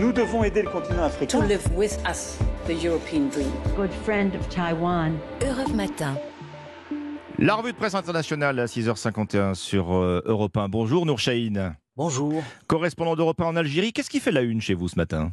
Nous devons aider le continent africain. To live with us the European dream. Good friend of Taiwan. Europe Matin. La revue de presse internationale à 6h51 sur euh, Europe 1. Bonjour Nour Chahine. Bonjour. Correspondant d'Europe 1 en Algérie, qu'est-ce qui fait la une chez vous ce matin?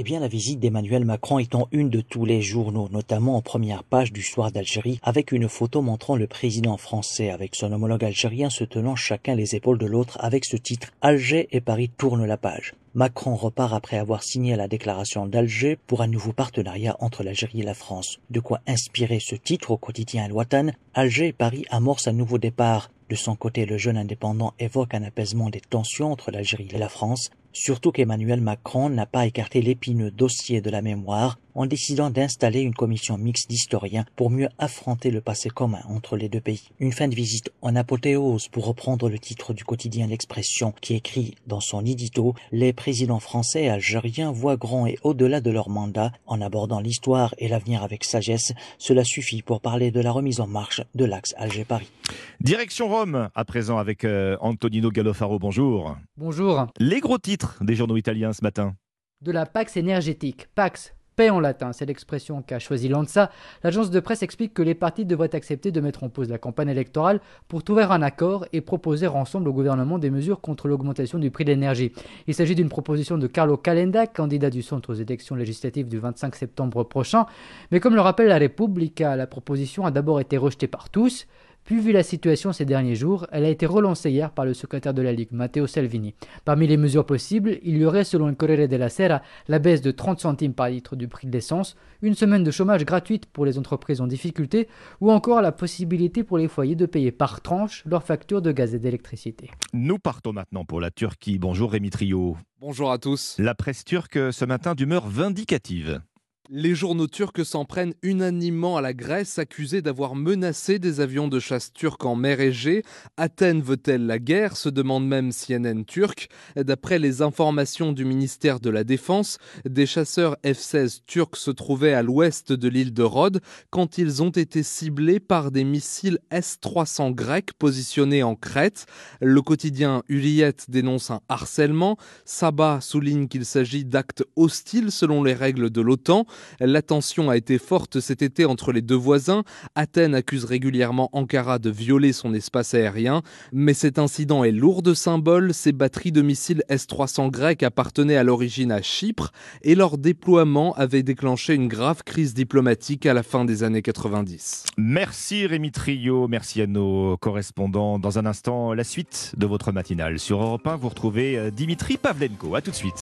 Eh bien, la visite d'Emmanuel Macron en une de tous les journaux, notamment en première page du Soir d'Algérie, avec une photo montrant le président français avec son homologue algérien se tenant chacun les épaules de l'autre avec ce titre Alger et Paris tournent la page. Macron repart après avoir signé la déclaration d'Alger pour un nouveau partenariat entre l'Algérie et la France. De quoi inspirer ce titre au quotidien Al-Watan. Alger et Paris amorcent un nouveau départ. De son côté, le jeune indépendant évoque un apaisement des tensions entre l'Algérie et la France. Surtout qu'Emmanuel Macron n'a pas écarté l'épineux dossier de la mémoire en décidant d'installer une commission mixte d'historiens pour mieux affronter le passé commun entre les deux pays. Une fin de visite en apothéose pour reprendre le titre du quotidien L'Expression qui écrit dans son édito Les présidents français et algériens voient grand et au-delà de leur mandat en abordant l'histoire et l'avenir avec sagesse. Cela suffit pour parler de la remise en marche de l'axe Alger-Paris. Direction Rome à présent avec euh, Antonino Gallofaro. Bonjour. Bonjour. Les gros titres des journaux italiens ce matin. De la Pax énergétique. Pax, en latin, c'est l'expression qu'a choisi l'ANSA. L'agence de presse explique que les partis devraient accepter de mettre en pause la campagne électorale pour trouver un accord et proposer ensemble au gouvernement des mesures contre l'augmentation du prix de l'énergie. Il s'agit d'une proposition de Carlo Calenda, candidat du centre aux élections législatives du 25 septembre prochain. Mais comme le rappelle la Repubblica, la proposition a d'abord été rejetée par tous. Puis, vu la situation ces derniers jours, elle a été relancée hier par le secrétaire de la Ligue, Matteo Salvini. Parmi les mesures possibles, il y aurait, selon le Corriere della Sera, la baisse de 30 centimes par litre du prix de l'essence, une semaine de chômage gratuite pour les entreprises en difficulté, ou encore la possibilité pour les foyers de payer par tranche leurs factures de gaz et d'électricité. Nous partons maintenant pour la Turquie. Bonjour Rémi Trio. Bonjour à tous. La presse turque ce matin d'humeur vindicative. Les journaux turcs s'en prennent unanimement à la Grèce, accusée d'avoir menacé des avions de chasse turcs en mer Égée. Athènes veut-elle la guerre? se demande même CNN turc. D'après les informations du ministère de la Défense, des chasseurs F-16 turcs se trouvaient à l'ouest de l'île de Rhodes quand ils ont été ciblés par des missiles S-300 grecs positionnés en Crète. Le quotidien Uriet dénonce un harcèlement. Sabah souligne qu'il s'agit d'actes hostiles selon les règles de l'OTAN. La tension a été forte cet été entre les deux voisins. Athènes accuse régulièrement Ankara de violer son espace aérien, mais cet incident est lourd de symboles. Ces batteries de missiles S-300 grecs appartenaient à l'origine à Chypre et leur déploiement avait déclenché une grave crise diplomatique à la fin des années 90. Merci Rémi Trio, merci à nos correspondants. Dans un instant, la suite de votre matinale. Sur Europe 1, vous retrouvez euh, Dimitri Pavlenko. A tout de suite.